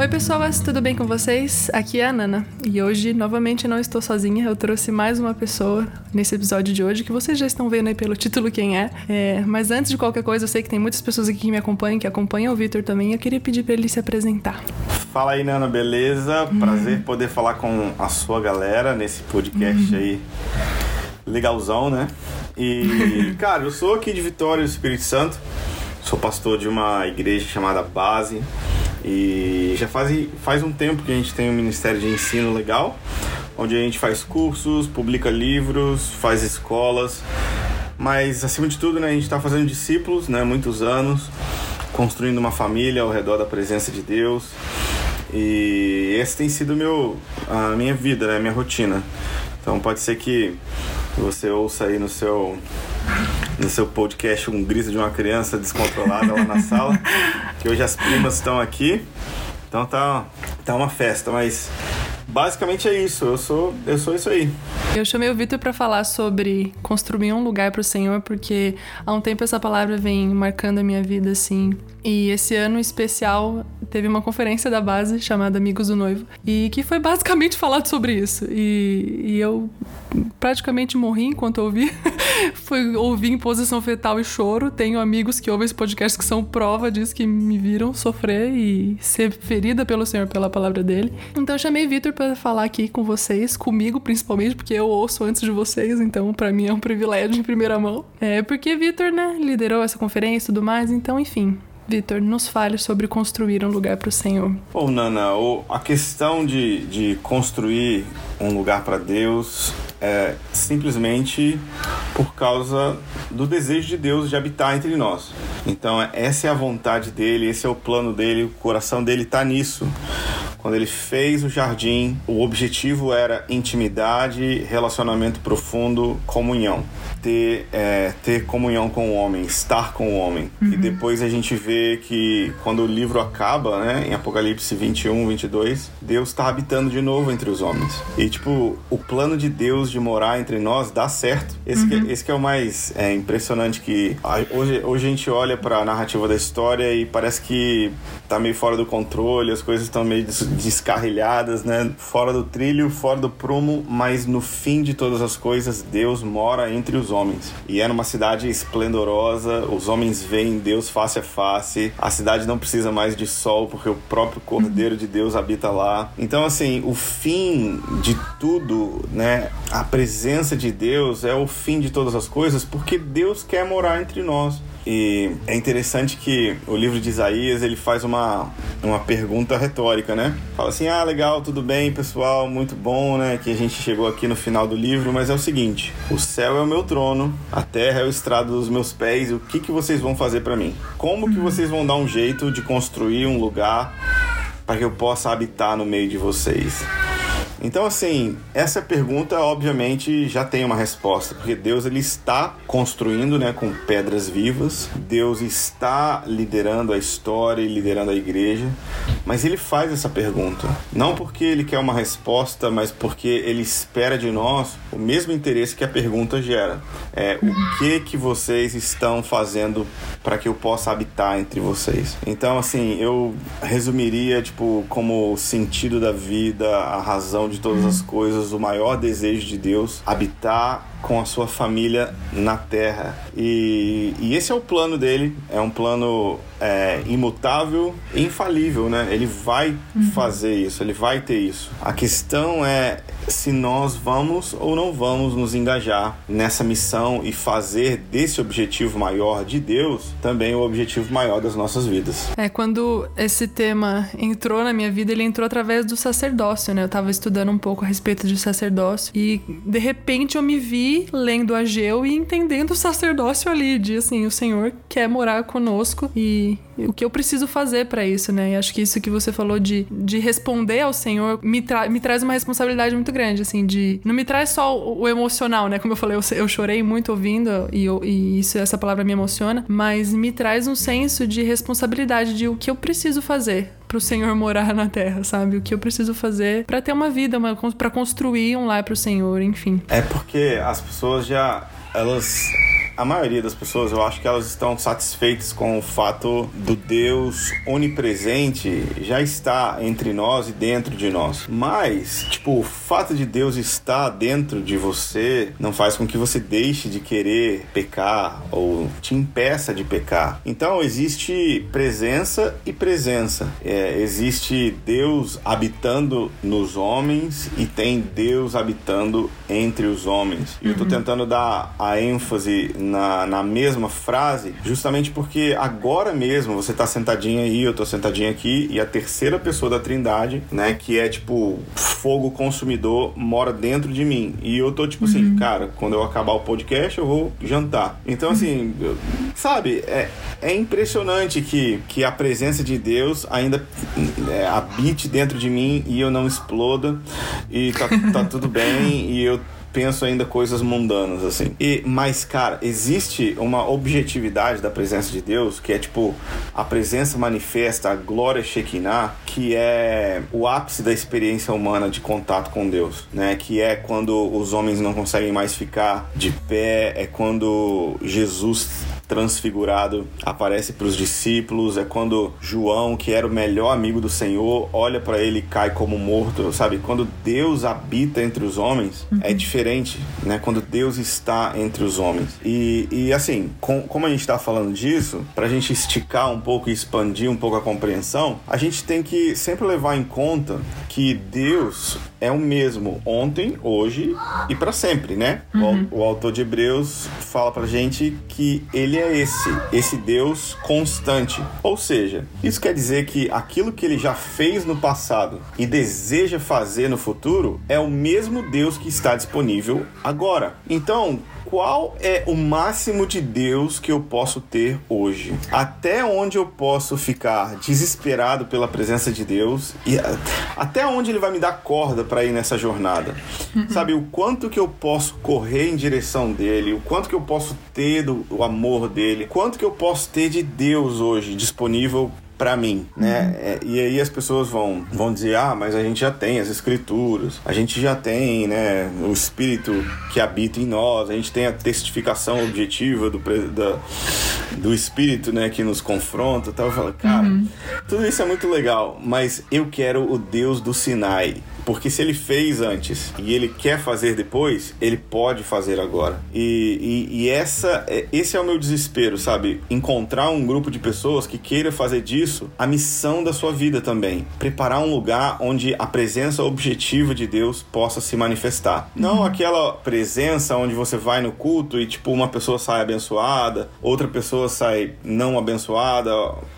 Oi, pessoas, tudo bem com vocês? Aqui é a Nana e hoje, novamente, não estou sozinha. Eu trouxe mais uma pessoa nesse episódio de hoje que vocês já estão vendo aí pelo título quem é. é mas antes de qualquer coisa, eu sei que tem muitas pessoas aqui que me acompanham, que acompanham o Vitor também. Eu queria pedir para ele se apresentar. Fala aí, Nana, beleza? Uhum. Prazer poder falar com a sua galera nesse podcast uhum. aí legalzão, né? E, cara, eu sou aqui de Vitória do Espírito Santo. Sou pastor de uma igreja chamada Base. E já faz, faz um tempo que a gente tem um ministério de ensino legal, onde a gente faz cursos, publica livros, faz escolas. Mas acima de tudo, né, a gente está fazendo discípulos, né, muitos anos, construindo uma família ao redor da presença de Deus. E esse tem sido meu, a minha vida, né, a minha rotina. Então pode ser que você ouça aí no seu no seu podcast um grito de uma criança descontrolada lá na sala. Que hoje as primas estão aqui. Então tá, tá uma festa, mas basicamente é isso. Eu sou, eu sou isso aí. Eu chamei o Vitor para falar sobre construir um lugar para o Senhor, porque há um tempo essa palavra vem marcando a minha vida assim. E esse ano especial teve uma conferência da base chamada Amigos do Noivo e que foi basicamente falado sobre isso. E, e eu praticamente morri enquanto ouvi. Foi ouvir em posição fetal e choro. Tenho amigos que ouvem esse podcast que são prova disso, que me viram sofrer e ser ferida pelo Senhor pela palavra dele. Então eu chamei Vitor para falar aqui com vocês, comigo principalmente, porque eu ouço antes de vocês, então para mim é um privilégio em primeira mão. É porque Vitor, né, liderou essa conferência e tudo mais, então enfim, Vitor, nos fale sobre construir um lugar para o Senhor. Bom, Nana, a questão de, de construir um lugar para Deus é simplesmente por causa do desejo de Deus de habitar entre nós. Então, essa é a vontade dele, esse é o plano dele, o coração dele está nisso. Quando ele fez o jardim, o objetivo era intimidade, relacionamento profundo, comunhão. Ter, é, ter comunhão com o homem, estar com o homem. Uhum. E depois a gente vê que quando o livro acaba, né, em Apocalipse 21, 22, Deus está habitando de novo entre os homens. E, tipo, o plano de Deus de morar entre nós dá certo. Esse, uhum. que, esse que é o mais é, impressionante que hoje, hoje a gente olha para a narrativa da história e parece que tá meio fora do controle, as coisas estão meio descarrilhadas, né? Fora do trilho, fora do prumo, mas no fim de todas as coisas, Deus mora entre os homens. E é numa cidade esplendorosa, os homens veem Deus face a face, a cidade não precisa mais de sol, porque o próprio Cordeiro de Deus habita lá. Então, assim, o fim de tudo, né? A presença de Deus é o fim de todas as coisas, porque Deus quer morar entre nós. E é interessante que o livro de Isaías ele faz uma, uma pergunta retórica, né? Fala assim: ah, legal, tudo bem, pessoal, muito bom, né? Que a gente chegou aqui no final do livro, mas é o seguinte: o céu é o meu trono, a terra é o estrado dos meus pés, o que, que vocês vão fazer para mim? Como que vocês vão dar um jeito de construir um lugar para que eu possa habitar no meio de vocês? Então, assim, essa pergunta obviamente já tem uma resposta, porque Deus ele está construindo, né, com pedras vivas. Deus está liderando a história e liderando a igreja, mas ele faz essa pergunta não porque ele quer uma resposta, mas porque ele espera de nós o mesmo interesse que a pergunta gera. É o que que vocês estão fazendo para que eu possa habitar entre vocês? Então, assim, eu resumiria tipo como o sentido da vida, a razão de todas as coisas, o maior desejo de Deus, habitar com a sua família na terra. E, e esse é o plano dele, é um plano é, imutável e infalível, né? Ele vai uhum. fazer isso, ele vai ter isso. A questão é se nós vamos ou não vamos nos engajar nessa missão e fazer desse objetivo maior de Deus também o objetivo maior das nossas vidas. É, quando esse tema entrou na minha vida, ele entrou através do sacerdócio, né? Eu tava estudando um pouco a respeito de sacerdócio e de repente eu me vi lendo Ageu e entendendo o sacerdócio ali, de assim, o Senhor quer morar conosco e o que eu preciso fazer para isso, né? E acho que isso que você falou de, de responder ao Senhor me, tra me traz uma responsabilidade muito grande, assim, de. Não me traz só o, o emocional, né? Como eu falei, eu, eu chorei muito ouvindo e, eu, e isso, essa palavra me emociona, mas me traz um senso de responsabilidade de o que eu preciso fazer pro Senhor morar na terra, sabe? O que eu preciso fazer para ter uma vida, para construir um lar pro Senhor, enfim. É porque as pessoas já elas a maioria das pessoas, eu acho que elas estão satisfeitas com o fato do Deus onipresente já estar entre nós e dentro de nós. Mas, tipo, o fato de Deus estar dentro de você não faz com que você deixe de querer pecar ou te impeça de pecar. Então, existe presença e presença. É, existe Deus habitando nos homens e tem Deus habitando entre os homens. E eu tô uhum. tentando dar a ênfase na, na mesma frase, justamente porque agora mesmo você tá sentadinho aí, eu tô sentadinho aqui, e a terceira pessoa da Trindade, né, que é tipo fogo consumidor, mora dentro de mim. E eu tô tipo assim, uhum. assim, cara, quando eu acabar o podcast, eu vou jantar. Então, assim, eu, sabe, é, é impressionante que, que a presença de Deus ainda é, habite dentro de mim e eu não exploda e tá, tá tudo bem e eu penso ainda coisas mundanas, assim. E, mas, cara, existe uma objetividade da presença de Deus, que é tipo a presença manifesta, a glória Shekinah, que é o ápice da experiência humana de contato com Deus, né? Que é quando os homens não conseguem mais ficar de pé, é quando Jesus transfigurado aparece para os discípulos. É quando João, que era o melhor amigo do Senhor, olha para ele e cai como morto, sabe? Quando Deus habita entre os homens, uhum. é diferente, né? Quando Deus está entre os homens. E, e assim, com, como a gente está falando disso, para a gente esticar um pouco e expandir um pouco a compreensão, a gente tem que sempre levar em conta que Deus é o mesmo ontem, hoje e para sempre, né? Uhum. O, o, autor de Hebreus fala pra gente que ele é esse, esse Deus constante. Ou seja, isso quer dizer que aquilo que ele já fez no passado e deseja fazer no futuro é o mesmo Deus que está disponível agora. Então, qual é o máximo de Deus que eu posso ter hoje? Até onde eu posso ficar desesperado pela presença de Deus e até onde ele vai me dar corda para ir nessa jornada? Uhum. Sabe o quanto que eu posso correr em direção dele, o quanto que eu posso ter do o amor dele, quanto que eu posso ter de Deus hoje disponível para mim, né? Uhum. É, e aí as pessoas vão, vão dizer, ah, mas a gente já tem as escrituras, a gente já tem, né, o Espírito que habita em nós, a gente tem a testificação objetiva do, da, do Espírito, né, que nos confronta, tal. Eu falo, cara, uhum. tudo isso é muito legal, mas eu quero o Deus do Sinai. Porque se ele fez antes e ele quer fazer depois, ele pode fazer agora. E, e, e essa, é, esse é o meu desespero, sabe? Encontrar um grupo de pessoas que queira fazer disso a missão da sua vida também. Preparar um lugar onde a presença objetiva de Deus possa se manifestar. Não uhum. aquela presença onde você vai no culto e, tipo, uma pessoa sai abençoada, outra pessoa sai não abençoada,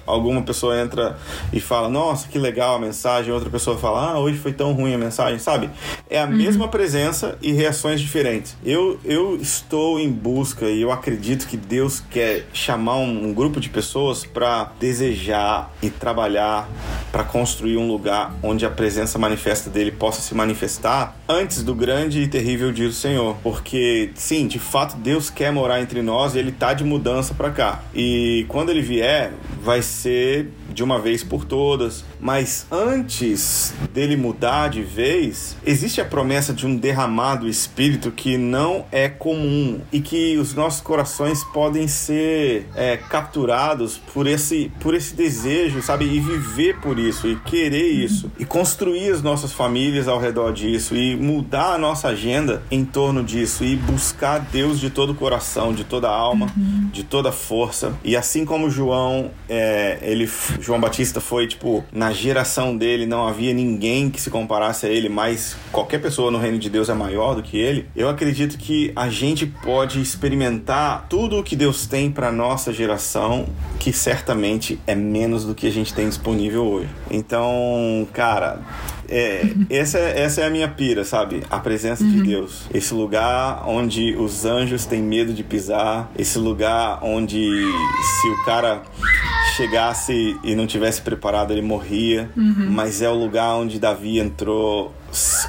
alguma pessoa entra e fala, nossa, que legal a mensagem, outra pessoa fala, ah, hoje foi tão ruim a mensagem, sabe? É a uhum. mesma presença e reações diferentes. Eu, eu estou em busca e eu acredito que Deus quer chamar um, um grupo de pessoas para desejar e trabalhar para construir um lugar onde a presença manifesta dele possa se manifestar antes do grande e terrível dia do Senhor. Porque, sim, de fato, Deus quer morar entre nós e ele tá de mudança para cá. E quando ele vier, vai ser de uma vez por todas. Mas antes dele mudar de vez, existe a promessa de um derramado espírito que não é comum e que os nossos corações podem ser é, capturados por esse, por esse desejo, sabe? E viver por isso, e querer isso, e construir as nossas famílias ao redor disso, e mudar a nossa agenda em torno disso, e buscar Deus de todo o coração, de toda a alma, uhum. de toda a força. E assim como João, é, ele João Batista foi, tipo, na geração dele não havia ninguém que se comparasse a ele, mas qualquer pessoa no reino de Deus é maior do que ele. Eu acredito que a gente pode experimentar tudo o que Deus tem para nossa geração, que certamente é menos do que a gente tem disponível hoje. Então, cara, é, essa, essa é a minha pira, sabe? A presença uhum. de Deus. Esse lugar onde os anjos têm medo de pisar. Esse lugar onde se o cara chegasse e não tivesse preparado, ele morria. Uhum. Mas é o lugar onde Davi entrou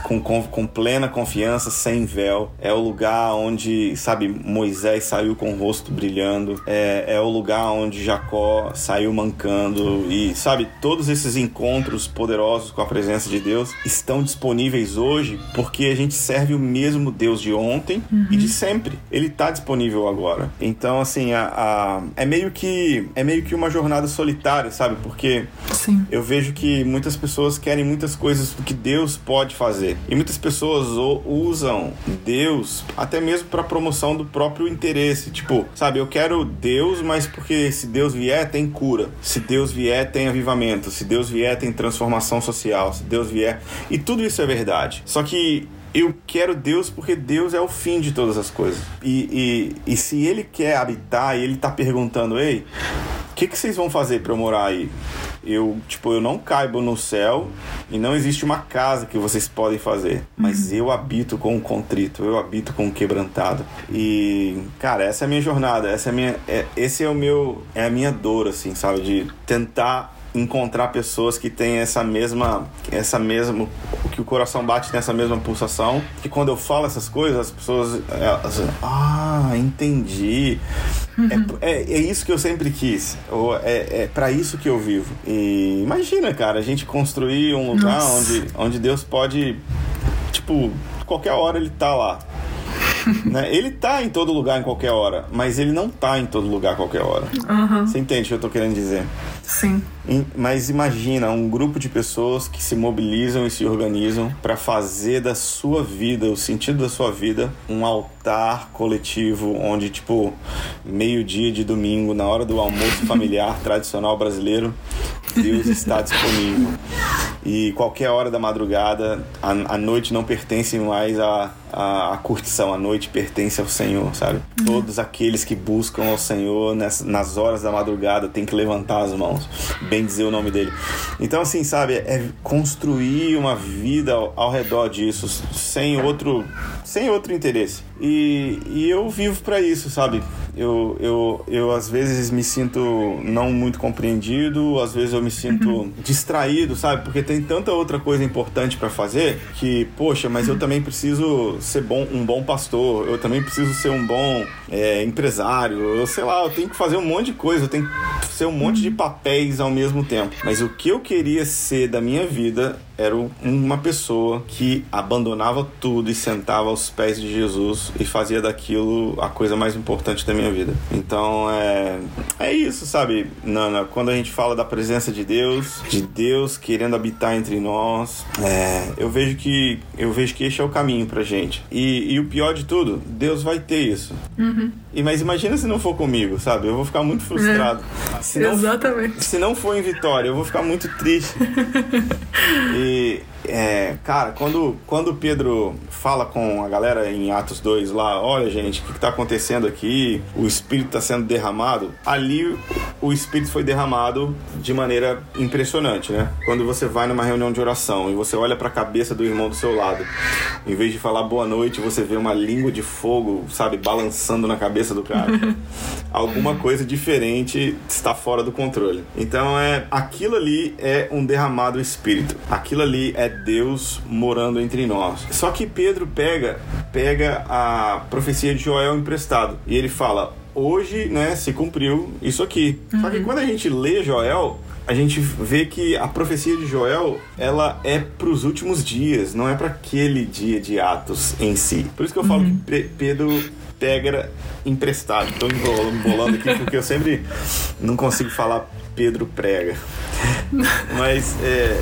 com, com, com, plena confiança, sem véu. É o lugar onde, sabe, Moisés saiu com o rosto brilhando. É, é o lugar onde Jacó saiu mancando. E, sabe, todos esses encontros poderosos com a presença de Deus estão disponíveis hoje porque a gente serve o mesmo Deus de ontem uhum. e de sempre. Ele está disponível agora. Então, assim, a, a, é meio que é meio que uma jornada solitária, sabe? Porque Sim. eu vejo que muitas pessoas querem muitas coisas do que Deus pode fazer. E muitas pessoas usam Deus até mesmo para promoção do próprio interesse. Tipo, sabe, eu quero Deus, mas porque se Deus vier, tem cura. Se Deus vier, tem avivamento. Se Deus vier, tem transformação social. Se Deus vier. E tudo isso é verdade. Só que eu quero Deus porque Deus é o fim de todas as coisas. E, e, e se Ele quer habitar e Ele está perguntando, ei, o que, que vocês vão fazer para eu morar aí? Eu, tipo, eu não caibo no céu e não existe uma casa que vocês podem fazer, mas uhum. eu habito com o contrito, eu habito com o quebrantado. E, cara, essa é a minha jornada, essa é a minha, é, esse é o meu, é a minha dor, assim, sabe, de tentar encontrar pessoas que têm essa mesma essa mesma que o coração bate nessa mesma pulsação que quando eu falo essas coisas as pessoas elas, ah entendi uhum. é, é, é, isso que eu sempre quis ou é, é para isso que eu vivo e imagina cara a gente construir um lugar Nossa. onde onde Deus pode tipo qualquer hora ele tá lá né? Ele tá em todo lugar em qualquer hora, mas ele não tá em todo lugar a qualquer hora. Uhum. Você entende o que eu tô querendo dizer? Sim. Mas imagina um grupo de pessoas que se mobilizam e se organizam para fazer da sua vida, o sentido da sua vida, um altar coletivo onde, tipo, meio-dia de domingo, na hora do almoço familiar tradicional brasileiro, Deus está disponível. E qualquer hora da madrugada, a, a noite não pertence mais à, à, à, curtição, a noite pertence ao Senhor, sabe? Uhum. Todos aqueles que buscam ao Senhor nas, nas horas da madrugada têm que levantar as mãos, bem dizer o nome dele. Então, assim, sabe, é construir uma vida ao, ao redor disso, sem outro, sem outro interesse. E, e eu vivo para isso, sabe? Eu, eu, eu às vezes me sinto não muito compreendido, às vezes eu me sinto uhum. distraído, sabe? Porque tem tanta outra coisa importante para fazer que, poxa, mas eu também preciso ser bom, um bom pastor, eu também preciso ser um bom é, empresário, eu sei lá, eu tenho que fazer um monte de coisa, eu tenho que ser um monte de papéis ao mesmo tempo. Mas o que eu queria ser da minha vida era uma pessoa que abandonava tudo e sentava aos pés de Jesus e fazia daquilo a coisa mais importante da minha vida. Então é, é isso, sabe, Nana? Quando a gente fala da presença de Deus, de Deus querendo habitar entre nós, é, eu vejo que eu vejo que esse é o caminho pra gente. E, e o pior de tudo, Deus vai ter isso. Uhum. E, mas imagina se não for comigo, sabe? Eu vou ficar muito frustrado. É. Se não, Exatamente. Se não for em Vitória, eu vou ficar muito triste. e Y é, cara, quando, quando Pedro fala com a galera em Atos 2 lá, olha gente, o que está acontecendo aqui? O Espírito está sendo derramado. Ali o Espírito foi derramado de maneira impressionante, né? Quando você vai numa reunião de oração e você olha para a cabeça do irmão do seu lado, em vez de falar boa noite, você vê uma língua de fogo, sabe, balançando na cabeça do cara. Alguma coisa diferente está fora do controle. Então é aquilo ali é um derramado Espírito. Aquilo ali é Deus morando entre nós. Só que Pedro pega, pega a profecia de Joel emprestado e ele fala: hoje, né, se cumpriu isso aqui. Uhum. Só que uhum. quando a gente lê Joel, a gente vê que a profecia de Joel ela é para os últimos dias, não é para aquele dia de Atos em si. Por isso que eu falo uhum. que Pedro pega emprestado. Estou embolando aqui porque eu sempre não consigo falar Pedro prega. Mas é,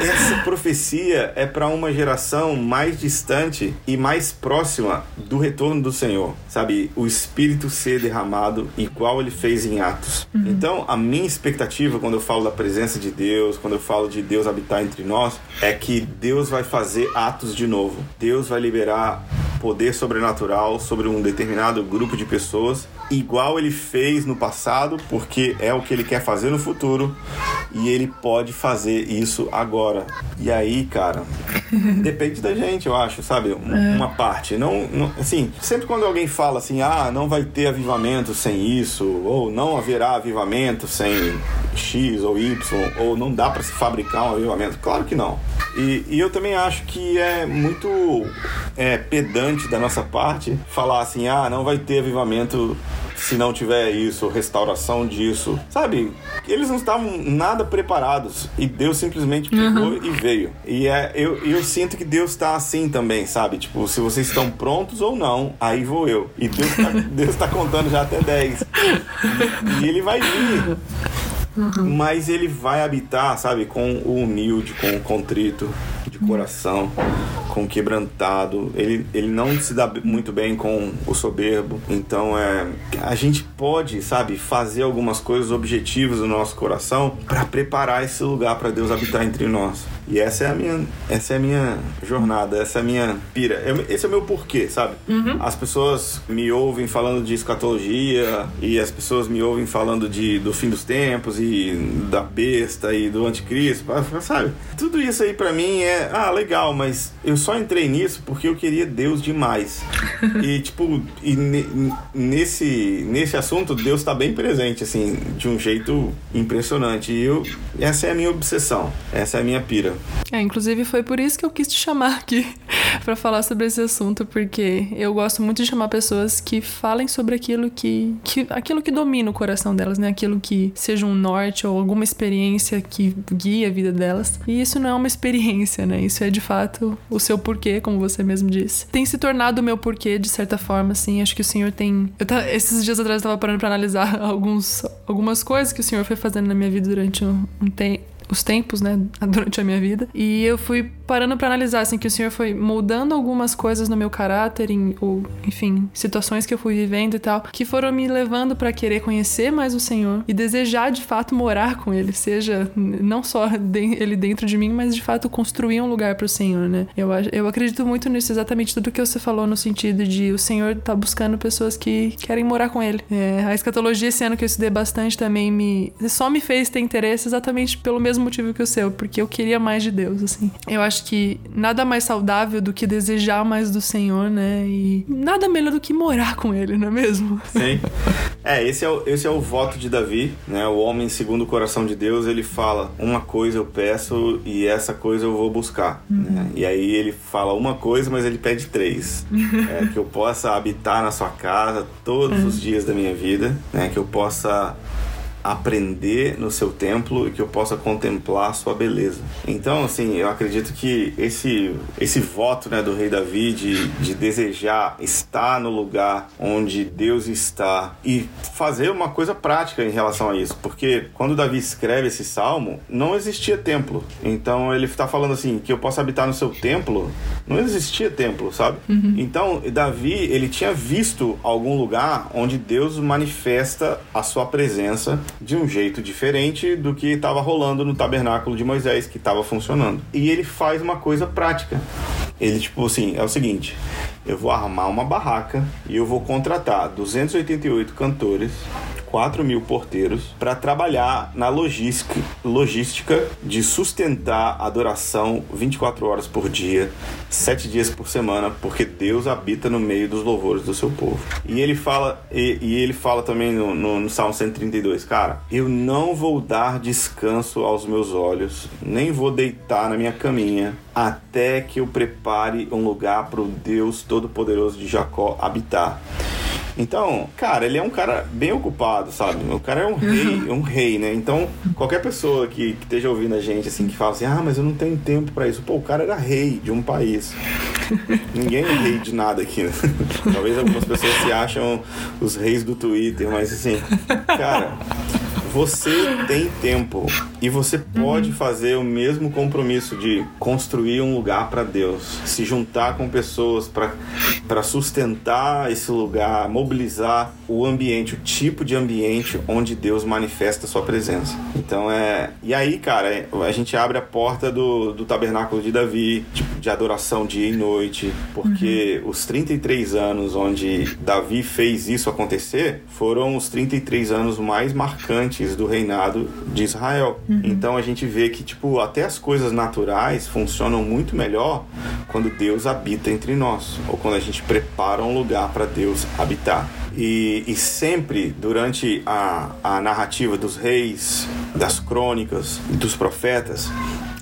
essa profecia é para uma geração mais distante e mais próxima do retorno do Senhor, sabe? O Espírito ser derramado igual ele fez em Atos. Uhum. Então, a minha expectativa quando eu falo da presença de Deus, quando eu falo de Deus habitar entre nós, é que Deus vai fazer atos de novo. Deus vai liberar poder sobrenatural sobre um determinado grupo de pessoas, igual ele fez no passado, porque é o que ele quer fazer no futuro, e ele pode fazer isso agora. E aí, cara, depende da gente, eu acho, sabe? Uma parte. Não, não, assim, sempre quando alguém fala assim, ah, não vai ter avivamento sem isso, ou não haverá avivamento sem X ou Y, ou não dá para se fabricar um avivamento. Claro que não. E, e, eu também acho que é muito é, pedante da nossa parte falar assim, ah, não vai ter avivamento se não tiver isso, restauração disso. Sabe? Eles não estavam nada preparados e Deus simplesmente pegou uhum. e veio. E é, eu, eu sinto que Deus está assim também, sabe? Tipo, se vocês estão prontos ou não, aí vou eu. E Deus tá, Deus tá contando já até 10. E, e ele vai vir. Uhum. Mas ele vai habitar, sabe, com o humilde, com o contrito de coração, com o quebrantado. Ele, ele não se dá muito bem com o soberbo. Então, é, a gente pode, sabe, fazer algumas coisas objetivas no nosso coração para preparar esse lugar para Deus habitar entre nós. E essa é a minha, essa é a minha jornada, essa é a minha pira. Esse é o meu porquê, sabe? Uhum. As pessoas me ouvem falando de escatologia e as pessoas me ouvem falando de, do fim dos tempos e da besta e do anticristo, sabe? Tudo isso aí para mim é, ah, legal, mas eu só entrei nisso porque eu queria Deus demais. e tipo, e nesse nesse assunto Deus tá bem presente assim, de um jeito impressionante. E eu essa é a minha obsessão, essa é a minha pira. É, inclusive foi por isso que eu quis te chamar aqui para falar sobre esse assunto, porque eu gosto muito de chamar pessoas que falem sobre aquilo que, que aquilo que domina o coração delas, né? Aquilo que seja um norte ou alguma experiência que guia a vida delas. E isso não é uma experiência, né? Isso é de fato o seu porquê, como você mesmo disse. Tem se tornado o meu porquê de certa forma, assim. Acho que o senhor tem. Eu tá... Esses dias atrás eu tava parando para analisar alguns algumas coisas que o senhor foi fazendo na minha vida durante um, um tempo os tempos, né, durante a minha vida. E eu fui parando para analisar, assim, que o Senhor foi moldando algumas coisas no meu caráter, em, ou, enfim, situações que eu fui vivendo e tal, que foram me levando para querer conhecer mais o Senhor e desejar de fato morar com Ele, seja não só Ele dentro de mim, mas de fato construir um lugar para o Senhor, né? Eu, eu acredito muito nisso, exatamente tudo que você falou no sentido de o Senhor tá buscando pessoas que querem morar com Ele. É, a escatologia esse ano que eu estudei bastante também me só me fez ter interesse exatamente pelo mesmo motivo que o seu, porque eu queria mais de Deus, assim. Eu acho que nada mais saudável do que desejar mais do Senhor, né? E nada melhor do que morar com Ele, não é mesmo? Sim. É, esse é o, esse é o voto de Davi, né? O homem segundo o coração de Deus, ele fala: Uma coisa eu peço e essa coisa eu vou buscar. Uhum. Né? E aí ele fala uma coisa, mas ele pede três: é, que eu possa habitar na sua casa todos uhum. os dias da minha vida, né? Que eu possa aprender no seu templo e que eu possa contemplar a sua beleza. Então, assim, eu acredito que esse, esse voto né, do rei Davi de, de desejar estar no lugar onde Deus está e fazer uma coisa prática em relação a isso, porque quando Davi escreve esse salmo, não existia templo. Então, ele está falando assim, que eu possa habitar no seu templo, não existia templo, sabe? Uhum. Então, Davi, ele tinha visto algum lugar onde Deus manifesta a sua presença de um jeito diferente do que estava rolando no tabernáculo de Moisés, que estava funcionando. E ele faz uma coisa prática. Ele, tipo assim, é o seguinte: eu vou armar uma barraca e eu vou contratar 288 cantores 4 mil porteiros para trabalhar na logística, logística de sustentar a adoração 24 horas por dia, 7 dias por semana, porque Deus habita no meio dos louvores do seu povo. E ele fala, e, e ele fala também no, no, no Salmo 132, cara, eu não vou dar descanso aos meus olhos, nem vou deitar na minha caminha até que eu prepare um lugar para o Deus Todo-Poderoso de Jacó habitar. Então, cara, ele é um cara bem ocupado, sabe? O cara é um rei, um rei, né? Então, qualquer pessoa que, que esteja ouvindo a gente, assim, que fala assim, ah, mas eu não tenho tempo para isso. Pô, o cara era rei de um país. Ninguém é rei de nada aqui, né? Talvez algumas pessoas se acham os reis do Twitter, mas assim, cara você tem tempo e você pode uhum. fazer o mesmo compromisso de construir um lugar para Deus, se juntar com pessoas para sustentar esse lugar, mobilizar o ambiente, o tipo de ambiente onde Deus manifesta a sua presença. Então é. E aí, cara, a gente abre a porta do, do tabernáculo de Davi, tipo, de adoração dia e noite, porque uhum. os 33 anos onde Davi fez isso acontecer foram os 33 anos mais marcantes do reinado de Israel. Uhum. Então a gente vê que tipo até as coisas naturais funcionam muito melhor quando Deus habita entre nós ou quando a gente prepara um lugar para Deus habitar. E, e, sempre durante a, a narrativa dos reis, das crônicas, dos profetas,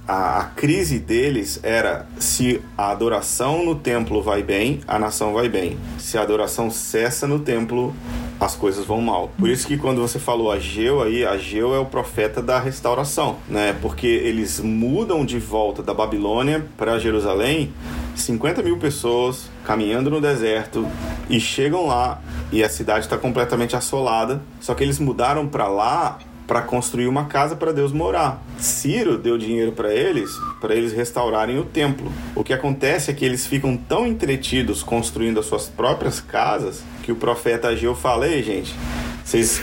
a, a, crise deles era se a adoração no templo vai bem, a nação vai bem. Se a adoração cessa no templo, as coisas vão mal. Por isso que quando você falou Ageu aí, Ageu é o profeta da restauração, né? Porque eles mudam de volta da Babilônia para Jerusalém 50 mil pessoas caminhando no deserto e chegam lá e a cidade está completamente assolada. Só que eles mudaram para lá para construir uma casa para Deus morar. Ciro deu dinheiro para eles, para eles restaurarem o templo. O que acontece é que eles ficam tão entretidos construindo as suas próprias casas que o profeta Ageu fala: Ei, gente, vocês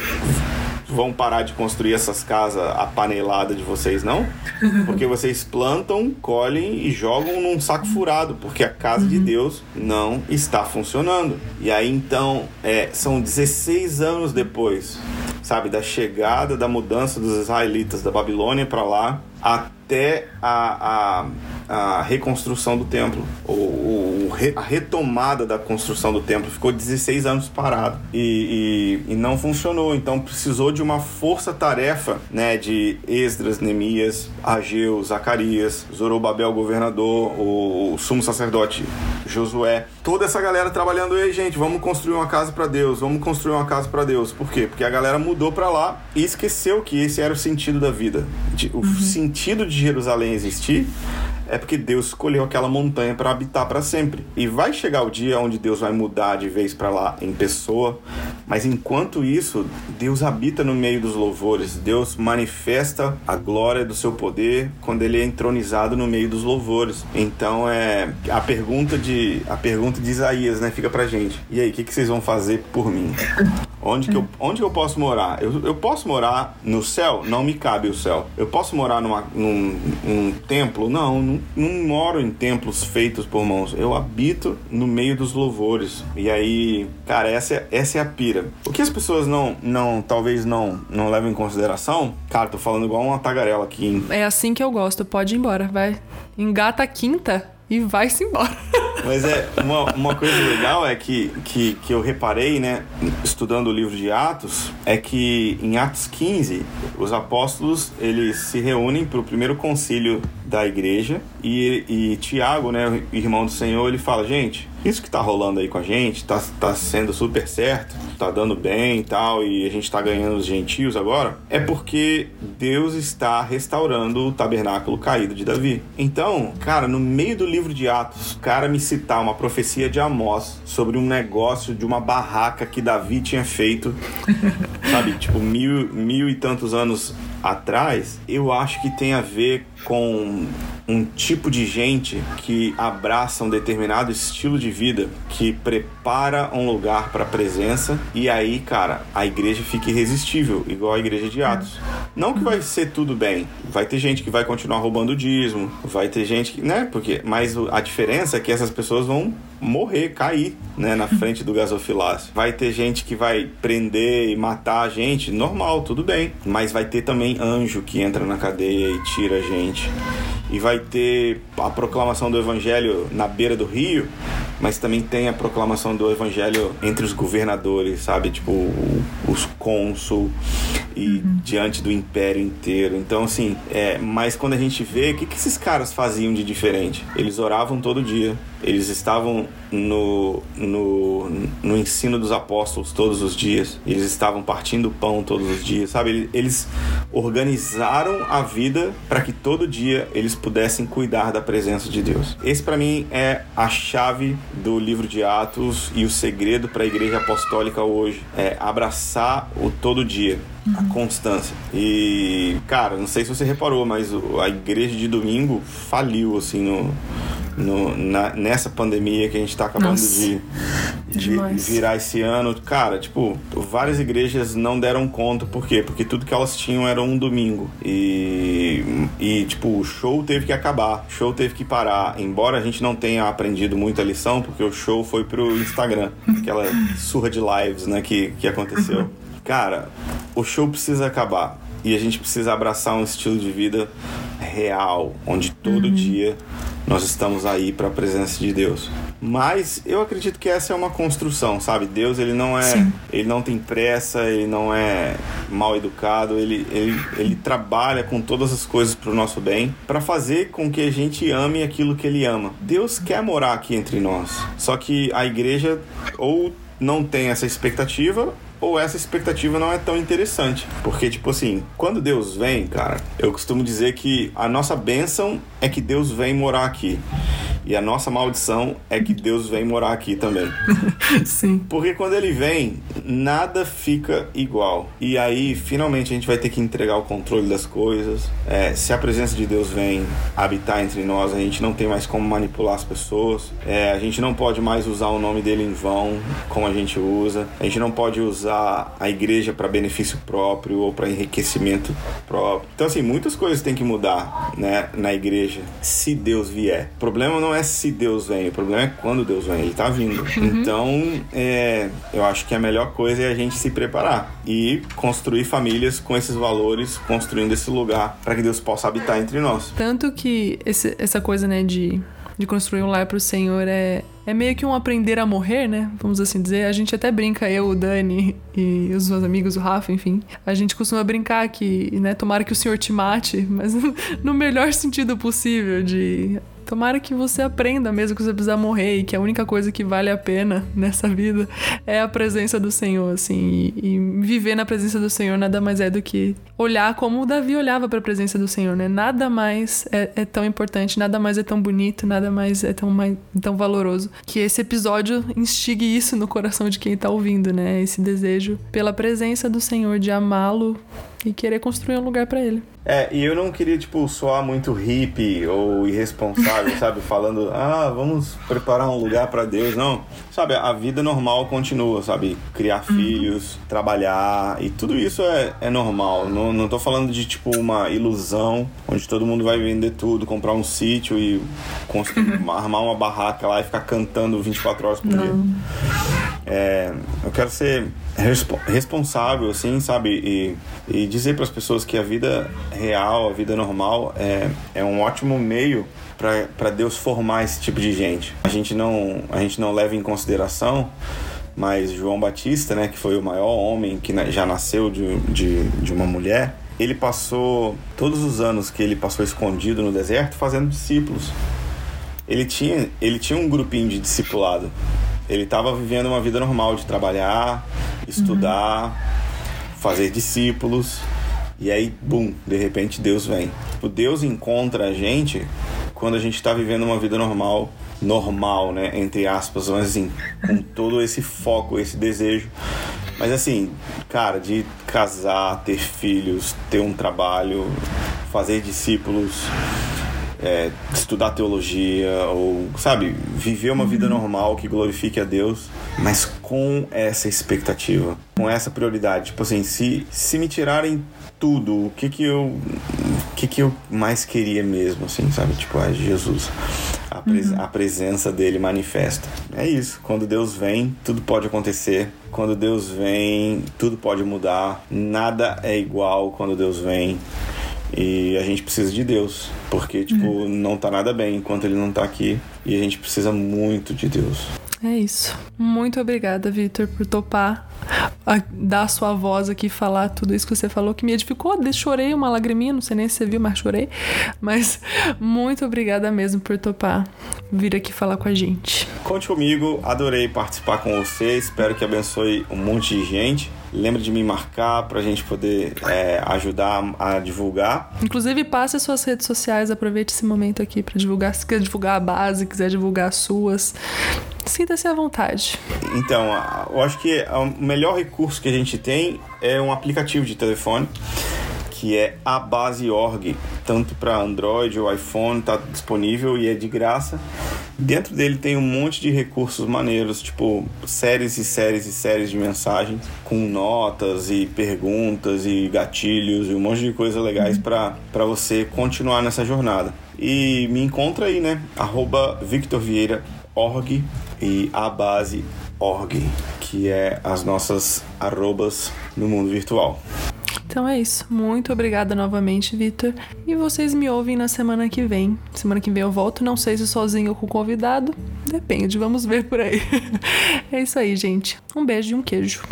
vão parar de construir essas casas apaneladas de vocês, não? Porque vocês plantam, colhem e jogam num saco furado, porque a casa uhum. de Deus não está funcionando. E aí então, é, são 16 anos depois, sabe, da chegada, da mudança dos israelitas da Babilônia para lá, até a, a, a, reconstrução do templo, ou, a retomada da construção do templo. Ficou 16 anos parado e, e, e não funcionou. Então precisou de uma força-tarefa né, de Esdras, Neemias, Ageu, Zacarias, Zorobabel, governador, o, o sumo sacerdote Josué. Toda essa galera trabalhando, aí, gente, vamos construir uma casa para Deus, vamos construir uma casa para Deus. Por quê? Porque a galera mudou para lá e esqueceu que esse era o sentido da vida. O uhum. sentido de Jerusalém existir é porque Deus escolheu aquela montanha para habitar para sempre. E vai chegar o dia onde Deus vai mudar de vez para lá em pessoa, mas enquanto isso, Deus habita no meio dos louvores. Deus manifesta a glória do seu poder quando ele é entronizado no meio dos louvores. Então é a pergunta de a pergunta de Isaías, né, fica pra gente. E aí, o que, que vocês vão fazer por mim? Onde que eu, onde eu posso morar? Eu, eu posso morar no céu? Não me cabe o céu. Eu posso morar numa, num, num templo? Não, não, não moro em templos feitos por mãos. Eu habito no meio dos louvores. E aí, cara, essa é, essa é a pira. O que as pessoas não, não talvez não, não levam em consideração, cara, tô falando igual uma tagarela aqui. Hein? É assim que eu gosto. Pode ir embora, vai. Engata a quinta e vai-se embora. Mas é, uma, uma coisa legal é que, que, que eu reparei, né, estudando o livro de Atos, é que em Atos 15, os apóstolos, eles se reúnem para o primeiro concílio da igreja e, e Tiago, né, irmão do Senhor, ele fala, gente, isso que tá rolando aí com a gente, tá, tá sendo super certo, tá dando bem e tal, e a gente tá ganhando os gentios agora, é porque Deus está restaurando o tabernáculo caído de Davi. Então, cara, no meio do livro de Atos, o cara me citar uma profecia de Amós sobre um negócio de uma barraca que Davi tinha feito, sabe, tipo, mil, mil e tantos anos atrás, eu acho que tem a ver com um tipo de gente que abraça um determinado estilo de vida, que prepara um lugar para a presença e aí, cara, a igreja fica irresistível, igual a igreja de Atos. Não que vai ser tudo bem, vai ter gente que vai continuar roubando o dízimo, vai ter gente que, né, porque mas a diferença é que essas pessoas vão morrer, cair, né, na frente do gasofilácio. Vai ter gente que vai prender e matar a gente, normal, tudo bem, mas vai ter também anjo que entra na cadeia e tira a gente e vai ter a proclamação do evangelho na beira do rio, mas também tem a proclamação do evangelho entre os governadores, sabe? Tipo, os cônsul e uhum. diante do império inteiro. Então, assim, é, mas quando a gente vê, o que, que esses caras faziam de diferente? Eles oravam todo dia, eles estavam no, no, no ensino dos apóstolos todos os dias, eles estavam partindo pão todos os dias, sabe? Eles organizaram a vida para que todo dia eles pudessem cuidar da presença de Deus. Esse, para mim, é a chave do livro de Atos e o segredo para a igreja apostólica hoje: é abraçar o todo dia a uhum. constância. E, cara, não sei se você reparou, mas a igreja de domingo faliu, assim, no, no, na, nessa pandemia que a gente está acabando Nossa, de, de virar esse ano. Cara, tipo, várias igrejas não deram conta. Por quê? Porque tudo que elas tinham era um domingo. E, e tipo, o show teve que acabar, o show teve que parar. Embora a gente não tenha aprendido muita lição, porque o show foi pro Instagram, aquela surra de lives, né, que, que aconteceu. Cara, o show precisa acabar e a gente precisa abraçar um estilo de vida real, onde todo uhum. dia nós estamos aí para a presença de Deus. Mas eu acredito que essa é uma construção, sabe? Deus ele não é, Sim. ele não tem pressa, ele não é mal educado, ele, ele, ele trabalha com todas as coisas para o nosso bem, para fazer com que a gente ame aquilo que ele ama. Deus quer morar aqui entre nós. Só que a igreja ou não tem essa expectativa ou essa expectativa não é tão interessante. Porque, tipo assim, quando Deus vem, cara, eu costumo dizer que a nossa bênção é que Deus vem morar aqui. E a nossa maldição é que Deus vem morar aqui também. Sim. Porque quando ele vem, nada fica igual. E aí, finalmente, a gente vai ter que entregar o controle das coisas. É, se a presença de Deus vem habitar entre nós, a gente não tem mais como manipular as pessoas. É, a gente não pode mais usar o nome dele em vão, como a gente usa. A gente não pode usar a igreja para benefício próprio ou para enriquecimento próprio. Então, assim, muitas coisas têm que mudar né, na igreja se Deus vier. O problema não é se Deus vem, o problema é quando Deus vem. Ele está vindo. Uhum. Então, é, eu acho que a melhor coisa é a gente se preparar e construir famílias com esses valores, construindo esse lugar para que Deus possa habitar entre nós. Tanto que esse, essa coisa, né, de de construir um lar para o Senhor é, é meio que um aprender a morrer, né? Vamos assim dizer. A gente até brinca, eu, o Dani e os meus amigos, o Rafa, enfim. A gente costuma brincar que, né, tomara que o Senhor te mate, mas no melhor sentido possível, de Tomara que você aprenda mesmo que você precisa morrer e que a única coisa que vale a pena nessa vida é a presença do Senhor, assim. E, e viver na presença do Senhor nada mais é do que olhar como Davi olhava para a presença do Senhor, né? Nada mais é, é, tão importante, nada mais é tão bonito, nada mais é tão, mais, tão valoroso que esse episódio instigue isso no coração de quem tá ouvindo, né? Esse desejo pela presença do Senhor, de amá-lo e querer construir um lugar para ele. É, e eu não queria, tipo, soar muito hippie ou irresponsável, sabe? Falando, ah, vamos preparar um lugar para Deus. Não. Sabe, a vida normal continua, sabe? Criar uhum. filhos, trabalhar e tudo isso é, é normal. Não, não tô falando de, tipo, uma ilusão onde todo mundo vai vender tudo, comprar um sítio e armar uma barraca lá e ficar cantando 24 horas por não. dia. É, eu quero ser responsável, assim, sabe? E, e dizer para as pessoas que a vida real, a vida normal, é, é um ótimo meio para Deus formar esse tipo de gente. A gente não, a gente não leva em consideração, mas João Batista, né, que foi o maior homem que já nasceu de, de, de uma mulher, ele passou todos os anos que ele passou escondido no deserto fazendo discípulos. Ele tinha, ele tinha um grupinho de discipulado ele estava vivendo uma vida normal de trabalhar, estudar, uhum. fazer discípulos. E aí, bum, de repente Deus vem. O Deus encontra a gente quando a gente está vivendo uma vida normal, normal, né? Entre aspas, mas assim, com todo esse foco, esse desejo. Mas assim, cara, de casar, ter filhos, ter um trabalho, fazer discípulos, é, estudar teologia ou, sabe, viver uma vida normal que glorifique a Deus, mas com essa expectativa, com essa prioridade. Tipo assim, se, se me tirarem tudo, o que que eu o que que eu mais queria mesmo, assim, sabe? Tipo, é Jesus. A, pres uhum. a presença dele manifesta. É isso. Quando Deus vem, tudo pode acontecer. Quando Deus vem, tudo pode mudar. Nada é igual quando Deus vem. E a gente precisa de Deus, porque tipo, uhum. não tá nada bem enquanto ele não tá aqui, e a gente precisa muito de Deus. É isso. Muito obrigada, Victor, por topar a, dar a sua voz aqui falar tudo isso que você falou, que me edificou. Chorei uma lagriminha, não sei nem se você viu, mas chorei. Mas muito obrigada mesmo por topar vir aqui falar com a gente. Conte comigo, adorei participar com você, espero que abençoe um monte de gente. Lembre de me marcar para a gente poder é, ajudar a divulgar. Inclusive, passe as suas redes sociais, aproveite esse momento aqui para divulgar. Se quiser divulgar a base, quiser divulgar as suas, sinta-se à vontade. Então, eu acho que o melhor recurso que a gente tem é um aplicativo de telefone que é a base org, tanto para Android ou iPhone, está disponível e é de graça. Dentro dele tem um monte de recursos maneiros, tipo séries e séries e séries de mensagens com notas e perguntas e gatilhos e um monte de coisas legais para você continuar nessa jornada. E me encontra aí, né? Arroba e a base org que é as nossas arrobas no mundo virtual. Então é isso. Muito obrigada novamente, Vitor. E vocês me ouvem na semana que vem. Semana que vem eu volto, não sei se sozinho ou com convidado. Depende, vamos ver por aí. é isso aí, gente. Um beijo e um queijo.